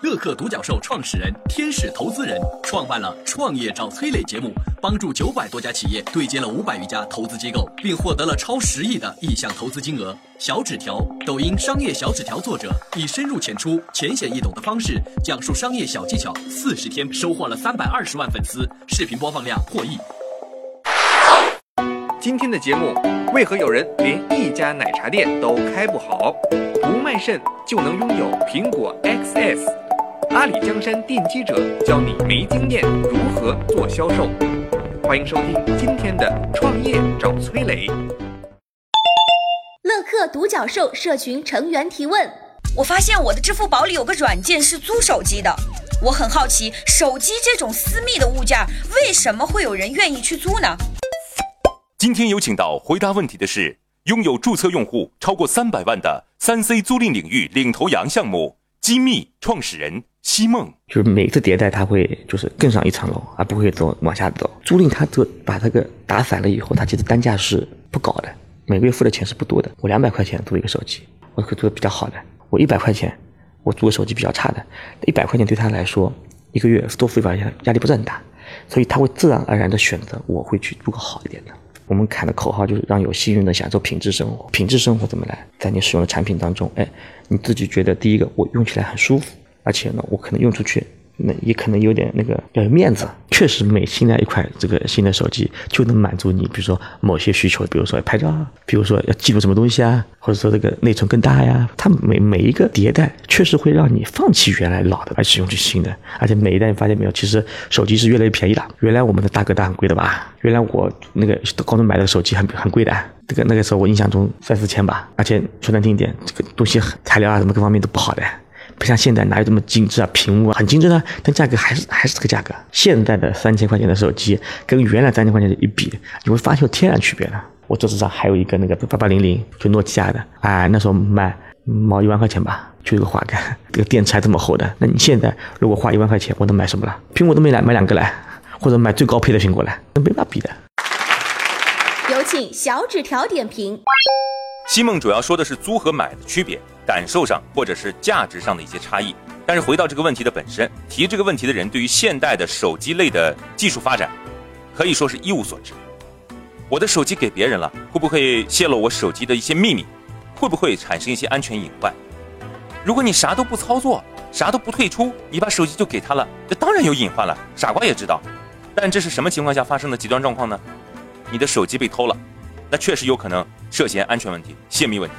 乐客独角兽创始人、天使投资人，创办了《创业找崔磊》节目，帮助九百多家企业对接了五百余家投资机构，并获得了超十亿的意向投资金额。小纸条，抖音商业小纸条作者，以深入浅出、浅显易懂的方式讲述商业小技巧，四十天收获了三百二十万粉丝，视频播放量破亿。今天的节目，为何有人连一家奶茶店都开不好？不卖肾就能拥有苹果 XS？阿里江山奠基者教你没经验如何做销售。欢迎收听今天的创业找崔磊。乐客独角兽社群成员提问：我发现我的支付宝里有个软件是租手机的，我很好奇，手机这种私密的物件，为什么会有人愿意去租呢？今天有请到回答问题的是拥有注册用户超过三百万的三 C 租赁领域领头羊项目机密创始人奚梦。就是每次迭代，它会就是更上一层楼，而不会走往下走。租赁它这把这个打散了以后，它其实单价是不高的，每个月付的钱是不多的。我两百块钱租一个手机，我可以租的比较好的；我一百块钱，我租个手机比较差的。一百块钱对他来说，一个月多付一百块钱压力不是很大，所以他会自然而然的选择我会去租个好一点的。我们喊的口号就是让有幸运的享受品质生活。品质生活怎么来？在你使用的产品当中，哎，你自己觉得第一个我用起来很舒服，而且呢，我可能用出去。那也可能有点那个要有面子，确实每新来一款这个新的手机就能满足你，比如说某些需求，比如说拍照，比如说要记录什么东西啊，或者说这个内存更大呀，它每每一个迭代确实会让你放弃原来老的，而使用起新的，而且每一代你发现没有，其实手机是越来越便宜了。原来我们的大哥大很贵的吧？原来我那个高中买的手机很很贵的，这个那个时候我印象中三四千吧，而且说难听一点，这个东西材料啊什么各方面都不好的。不像现在哪有这么精致啊，屏幕啊很精致啊，但价格还是还是这个价格。现在的三千块钱的手机跟原来三千块钱的一比，你会发现有天然区别的。我桌子上还有一个那个八八零零，就诺基亚的，哎，那时候卖毛一万块钱吧，就一个滑盖，这个电池还这么厚的。那你现在如果花一万块钱，我能买什么了？苹果都没来，买两个来，或者买最高配的苹果来，那没法比的。有请小纸条点评。西梦主要说的是租和买的区别，感受上或者是价值上的一些差异。但是回到这个问题的本身，提这个问题的人对于现代的手机类的技术发展，可以说是一无所知。我的手机给别人了，会不会泄露我手机的一些秘密？会不会产生一些安全隐患？如果你啥都不操作，啥都不退出，你把手机就给他了，这当然有隐患了。傻瓜也知道。但这是什么情况下发生的极端状况呢？你的手机被偷了。那确实有可能涉嫌安全问题、泄密问题。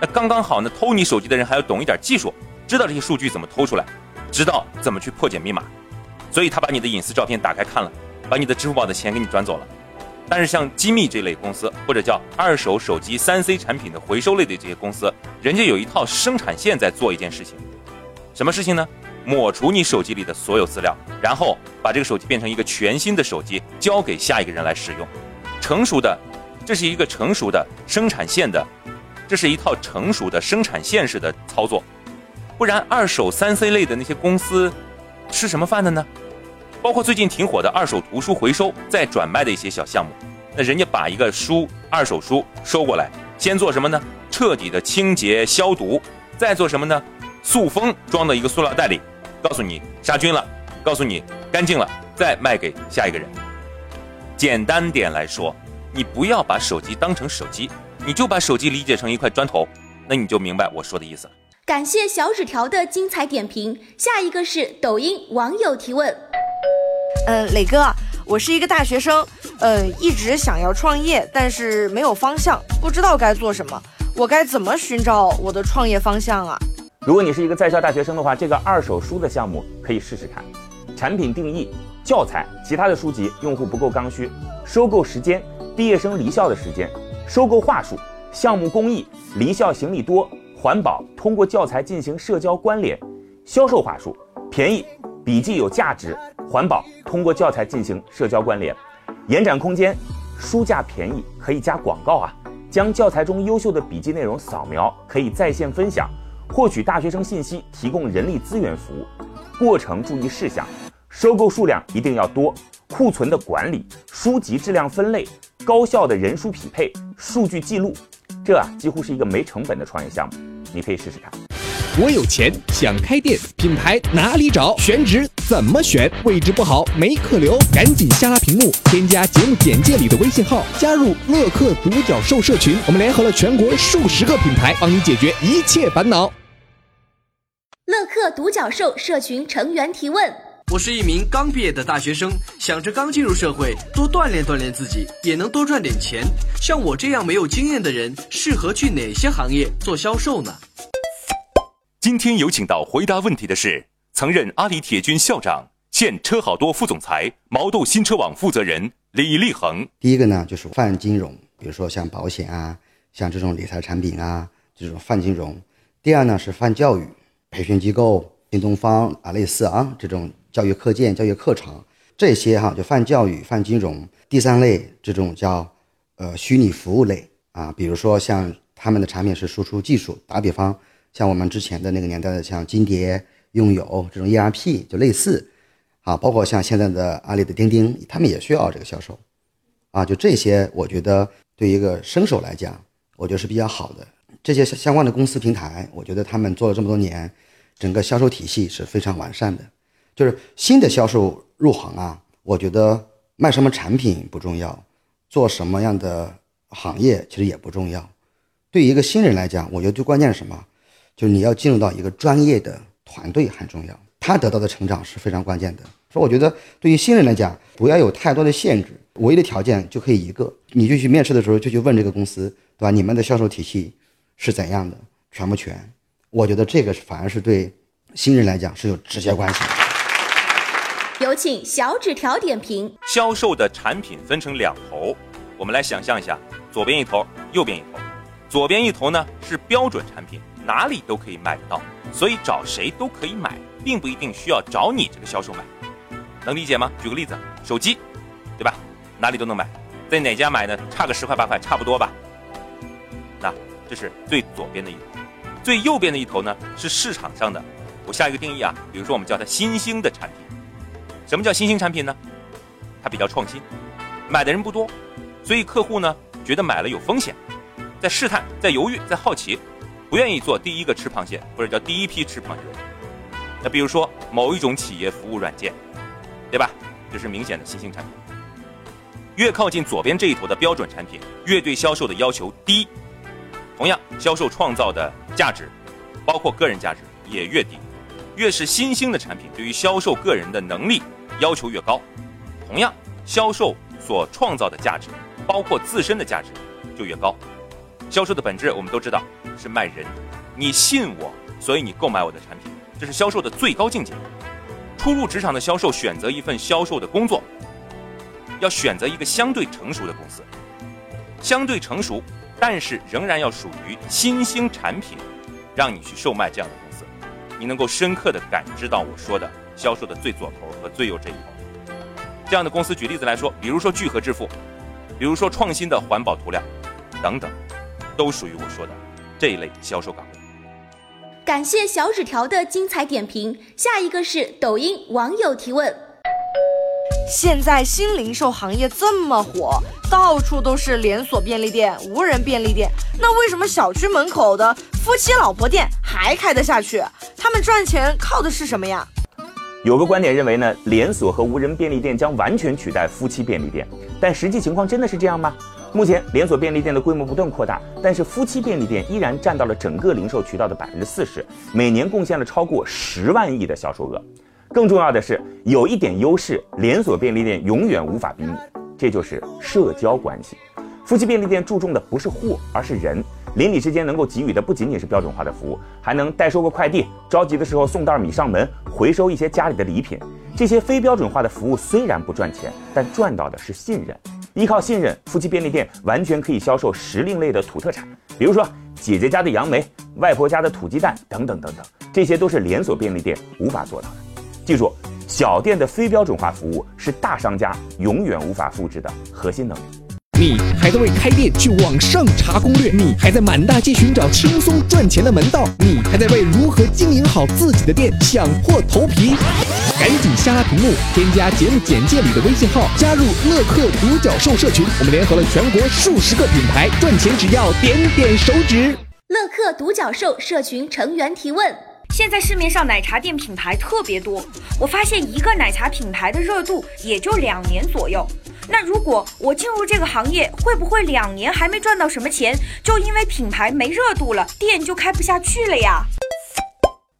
那刚刚好呢，偷你手机的人还要懂一点技术，知道这些数据怎么偷出来，知道怎么去破解密码，所以他把你的隐私照片打开看了，把你的支付宝的钱给你转走了。但是像机密这类公司，或者叫二手手机三 C 产品的回收类的这些公司，人家有一套生产线在做一件事情，什么事情呢？抹除你手机里的所有资料，然后把这个手机变成一个全新的手机，交给下一个人来使用，成熟的。这是一个成熟的生产线的，这是一套成熟的生产线式的操作，不然二手三 C 类的那些公司吃什么饭的呢？包括最近挺火的二手图书回收再转卖的一些小项目，那人家把一个书二手书收过来，先做什么呢？彻底的清洁消毒，再做什么呢？塑封装到一个塑料袋里，告诉你杀菌了，告诉你干净了，再卖给下一个人。简单点来说。你不要把手机当成手机，你就把手机理解成一块砖头，那你就明白我说的意思了。感谢小纸条的精彩点评。下一个是抖音网友提问。呃，磊哥，我是一个大学生，呃，一直想要创业，但是没有方向，不知道该做什么，我该怎么寻找我的创业方向啊？如果你是一个在校大学生的话，这个二手书的项目可以试试看。产品定义、教材、其他的书籍，用户不够刚需，收购时间。毕业生离校的时间，收购话术，项目公益，离校行李多，环保，通过教材进行社交关联，销售话术，便宜，笔记有价值，环保，通过教材进行社交关联，延展空间，书价便宜，可以加广告啊，将教材中优秀的笔记内容扫描，可以在线分享，获取大学生信息，提供人力资源服务，过程注意事项，收购数量一定要多，库存的管理、书籍质量分类、高效的人书匹配、数据记录，这啊几乎是一个没成本的创业项目，你可以试试看。我有钱想开店，品牌哪里找？选址怎么选？位置不好没客流，赶紧下拉屏幕，添加节目简介里的微信号，加入乐客独角兽社群。我们联合了全国数十个品牌，帮你解决一切烦恼。乐客独角兽社群成员提问：我是一名刚毕业的大学生，想着刚进入社会，多锻炼锻炼自己，也能多赚点钱。像我这样没有经验的人，适合去哪些行业做销售呢？今天有请到回答问题的是曾任阿里铁军校长、现车好多副总裁、毛豆新车网负责人李立恒。第一个呢，就是泛金融，比如说像保险啊，像这种理财产品啊，这种泛金融。第二呢是泛教育，培训机构、新东方啊，类似啊这种教育课件、教育课程这些哈，就泛教育、泛金融。第三类这种叫呃虚拟服务类啊，比如说像他们的产品是输出技术，打比方。像我们之前的那个年代的，像金蝶、用友这种 ERP 就类似，啊，包括像现在的阿里的钉钉，他们也需要这个销售，啊，就这些，我觉得对一个新手来讲，我觉得是比较好的。这些相关的公司平台，我觉得他们做了这么多年，整个销售体系是非常完善的。就是新的销售入行啊，我觉得卖什么产品不重要，做什么样的行业其实也不重要。对于一个新人来讲，我觉得最关键是什么？就是你要进入到一个专业的团队很重要，他得到的成长是非常关键的。所以我觉得对于新人来讲，不要有太多的限制，唯一的条件就可以一个，你就去面试的时候就去问这个公司，对吧？你们的销售体系是怎样的，全不全？我觉得这个反而是对新人来讲是有直接关系的。有请小纸条点评：销售的产品分成两头，我们来想象一下，左边一头，右边一头。左边一头呢是标准产品。哪里都可以买得到，所以找谁都可以买，并不一定需要找你这个销售买，能理解吗？举个例子，手机，对吧？哪里都能买，在哪家买呢？差个十块八块，差不多吧。那这是最左边的一头，最右边的一头呢是市场上的，我下一个定义啊，比如说我们叫它新兴的产品。什么叫新兴产品呢？它比较创新，买的人不多，所以客户呢觉得买了有风险，在试探，在犹豫，在好奇。不愿意做第一个吃螃蟹，或者叫第一批吃螃蟹的。那比如说某一种企业服务软件，对吧？这是明显的新兴产品。越靠近左边这一头的标准产品，越对销售的要求低。同样，销售创造的价值，包括个人价值也越低。越是新兴的产品，对于销售个人的能力要求越高。同样，销售所创造的价值，包括自身的价值就越高。销售的本质我们都知道。是卖人，你信我，所以你购买我的产品，这是销售的最高境界。初入职场的销售选择一份销售的工作，要选择一个相对成熟的公司，相对成熟，但是仍然要属于新兴产品，让你去售卖这样的公司，你能够深刻的感知到我说的销售的最左头和最右这一头。这样的公司，举例子来说，比如说聚合支付，比如说创新的环保涂料，等等，都属于我说的。这一类销售岗位。感谢小纸条的精彩点评。下一个是抖音网友提问：现在新零售行业这么火，到处都是连锁便利店、无人便利店，那为什么小区门口的夫妻老婆店还开得下去？他们赚钱靠的是什么呀？有个观点认为呢，连锁和无人便利店将完全取代夫妻便利店，但实际情况真的是这样吗？目前连锁便利店的规模不断扩大，但是夫妻便利店依然占到了整个零售渠道的百分之四十，每年贡献了超过十万亿的销售额。更重要的是，有一点优势，连锁便利店永远无法比拟，这就是社交关系。夫妻便利店注重的不是货，而是人。邻里之间能够给予的不仅仅是标准化的服务，还能代收个快递，着急的时候送袋米上门，回收一些家里的礼品。这些非标准化的服务虽然不赚钱，但赚到的是信任。依靠信任，夫妻便利店完全可以销售时令类的土特产，比如说姐姐家的杨梅、外婆家的土鸡蛋等等等等，这些都是连锁便利店无法做到的。记住，小店的非标准化服务是大商家永远无法复制的核心能力。你还在为开店去网上查攻略，你还在满大街寻找轻松赚钱的门道，你还在为如何经营好自己的店想破头皮。赶紧下拉屏幕，添加节目简介里的微信号，加入乐客独角兽社群。我们联合了全国数十个品牌，赚钱只要点点手指。乐客独角兽社群成员提问：现在市面上奶茶店品牌特别多，我发现一个奶茶品牌的热度也就两年左右。那如果我进入这个行业，会不会两年还没赚到什么钱，就因为品牌没热度了，店就开不下去了呀？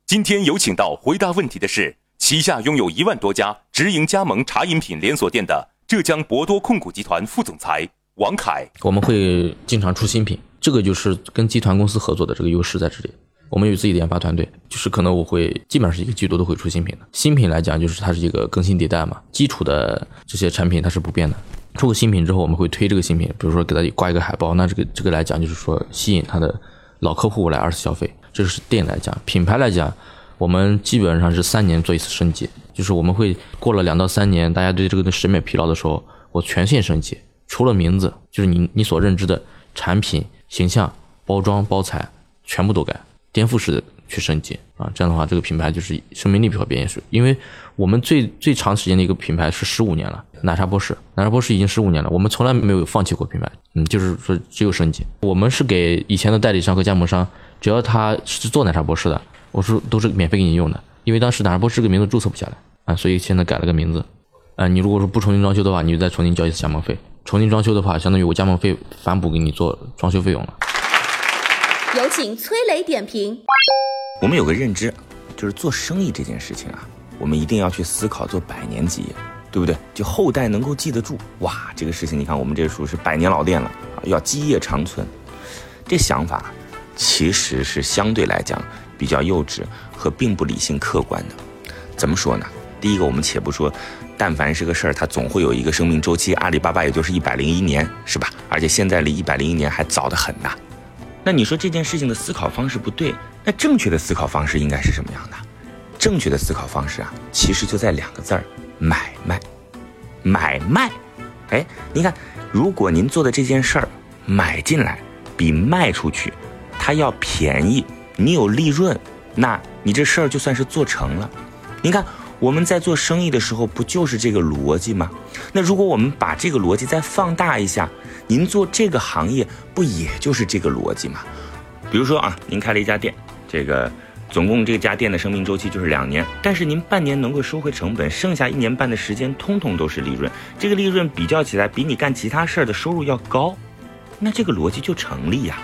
今天有请到回答问题的是旗下拥有一万多家直营加盟茶饮品连锁店的浙江博多控股集团副总裁王凯。我们会经常出新品，这个就是跟集团公司合作的这个优势在这里。我们有自己的研发团队，就是可能我会基本上是一个季度都会出新品的。新品来讲，就是它是一个更新迭代嘛，基础的这些产品它是不变的。出个新品之后，我们会推这个新品，比如说给它挂一个海报，那这个这个来讲就是说吸引它的老客户来二次消费。这是店来讲，品牌来讲，我们基本上是三年做一次升级，就是我们会过了两到三年，大家对这个审美疲劳的时候，我全线升级，除了名字，就是你你所认知的产品形象、包装、包材全部都改。颠覆式的去升级啊，这样的话，这个品牌就是生命力比较变是，因为我们最最长时间的一个品牌是十五年了，奶茶博士，奶茶博士已经十五年了，我们从来没有放弃过品牌，嗯，就是说只有升级。我们是给以前的代理商和加盟商，只要他是做奶茶博士的，我说都是免费给你用的，因为当时奶茶博士这个名字注册不下来啊，所以现在改了个名字。啊，你如果说不重新装修的话，你就再重新交一次加盟费；重新装修的话，相当于我加盟费反补给你做装修费用了。有请崔磊点评。我们有个认知，就是做生意这件事情啊，我们一定要去思考做百年基业，对不对？就后代能够记得住。哇，这个事情你看，我们这属于是百年老店了啊，要基业长存。这想法其实是相对来讲比较幼稚和并不理性客观的。怎么说呢？第一个，我们且不说，但凡是个事儿，它总会有一个生命周期。阿里巴巴也就是一百零一年，是吧？而且现在离一百零一年还早得很呐。那你说这件事情的思考方式不对，那正确的思考方式应该是什么样的？正确的思考方式啊，其实就在两个字儿：买卖。买卖，哎，你看，如果您做的这件事儿买进来比卖出去，它要便宜，你有利润，那你这事儿就算是做成了。您看我们在做生意的时候，不就是这个逻辑吗？那如果我们把这个逻辑再放大一下。您做这个行业不也就是这个逻辑吗？比如说啊，您开了一家店，这个总共这家店的生命周期就是两年，但是您半年能够收回成本，剩下一年半的时间通通都是利润，这个利润比较起来比你干其他事儿的收入要高，那这个逻辑就成立呀。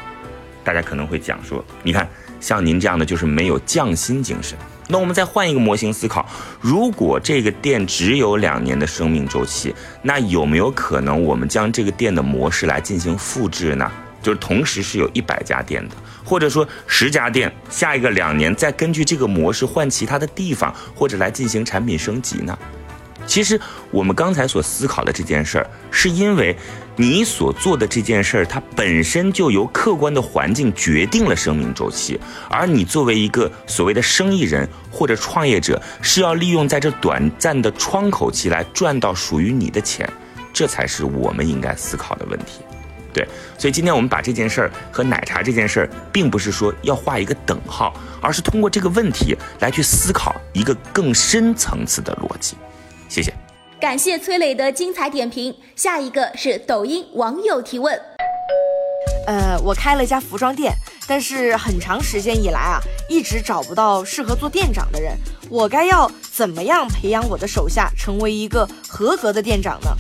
大家可能会讲说，你看像您这样的就是没有匠心精神。那我们再换一个模型思考，如果这个店只有两年的生命周期，那有没有可能我们将这个店的模式来进行复制呢？就是同时是有一百家店的，或者说十家店，下一个两年再根据这个模式换其他的地方，或者来进行产品升级呢？其实我们刚才所思考的这件事儿，是因为你所做的这件事儿，它本身就由客观的环境决定了生命周期，而你作为一个所谓的生意人或者创业者，是要利用在这短暂的窗口期来赚到属于你的钱，这才是我们应该思考的问题。对，所以今天我们把这件事儿和奶茶这件事儿，并不是说要画一个等号，而是通过这个问题来去思考一个更深层次的逻辑。谢谢，感谢崔磊的精彩点评。下一个是抖音网友提问。呃，我开了一家服装店，但是很长时间以来啊，一直找不到适合做店长的人。我该要怎么样培养我的手下，成为一个合格的店长呢？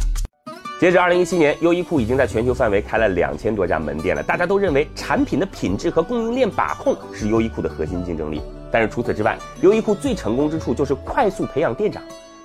截止二零一七年，优衣库已经在全球范围开了两千多家门店了。大家都认为产品的品质和供应链把控是优衣库的核心竞争力。但是除此之外，优衣库最成功之处就是快速培养店长。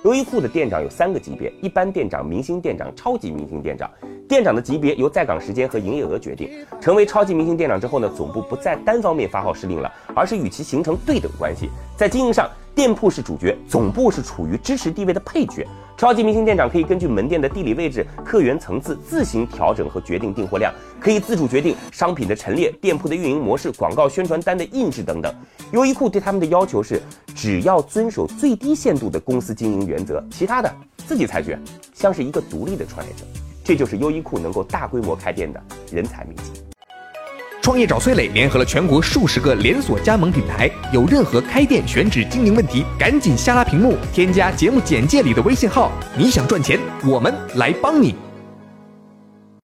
优衣库的店长有三个级别：一般店长、明星店长、超级明星店长。店长的级别由在岗时间和营业额决定。成为超级明星店长之后呢，总部不再单方面发号施令了，而是与其形成对等关系。在经营上，店铺是主角，总部是处于支持地位的配角。超级明星店长可以根据门店的地理位置、客源层次自行调整和决定订货量，可以自主决定商品的陈列、店铺的运营模式、广告宣传单的印制等等。优衣库对他们的要求是，只要遵守最低限度的公司经营原则，其他的自己裁决，像是一个独立的创业者。这就是优衣库能够大规模开店的人才秘籍。创业找崔磊联合了全国数十个连锁加盟品牌，有任何开店选址经营问题，赶紧下拉屏幕，添加节目简介里的微信号。你想赚钱，我们来帮你。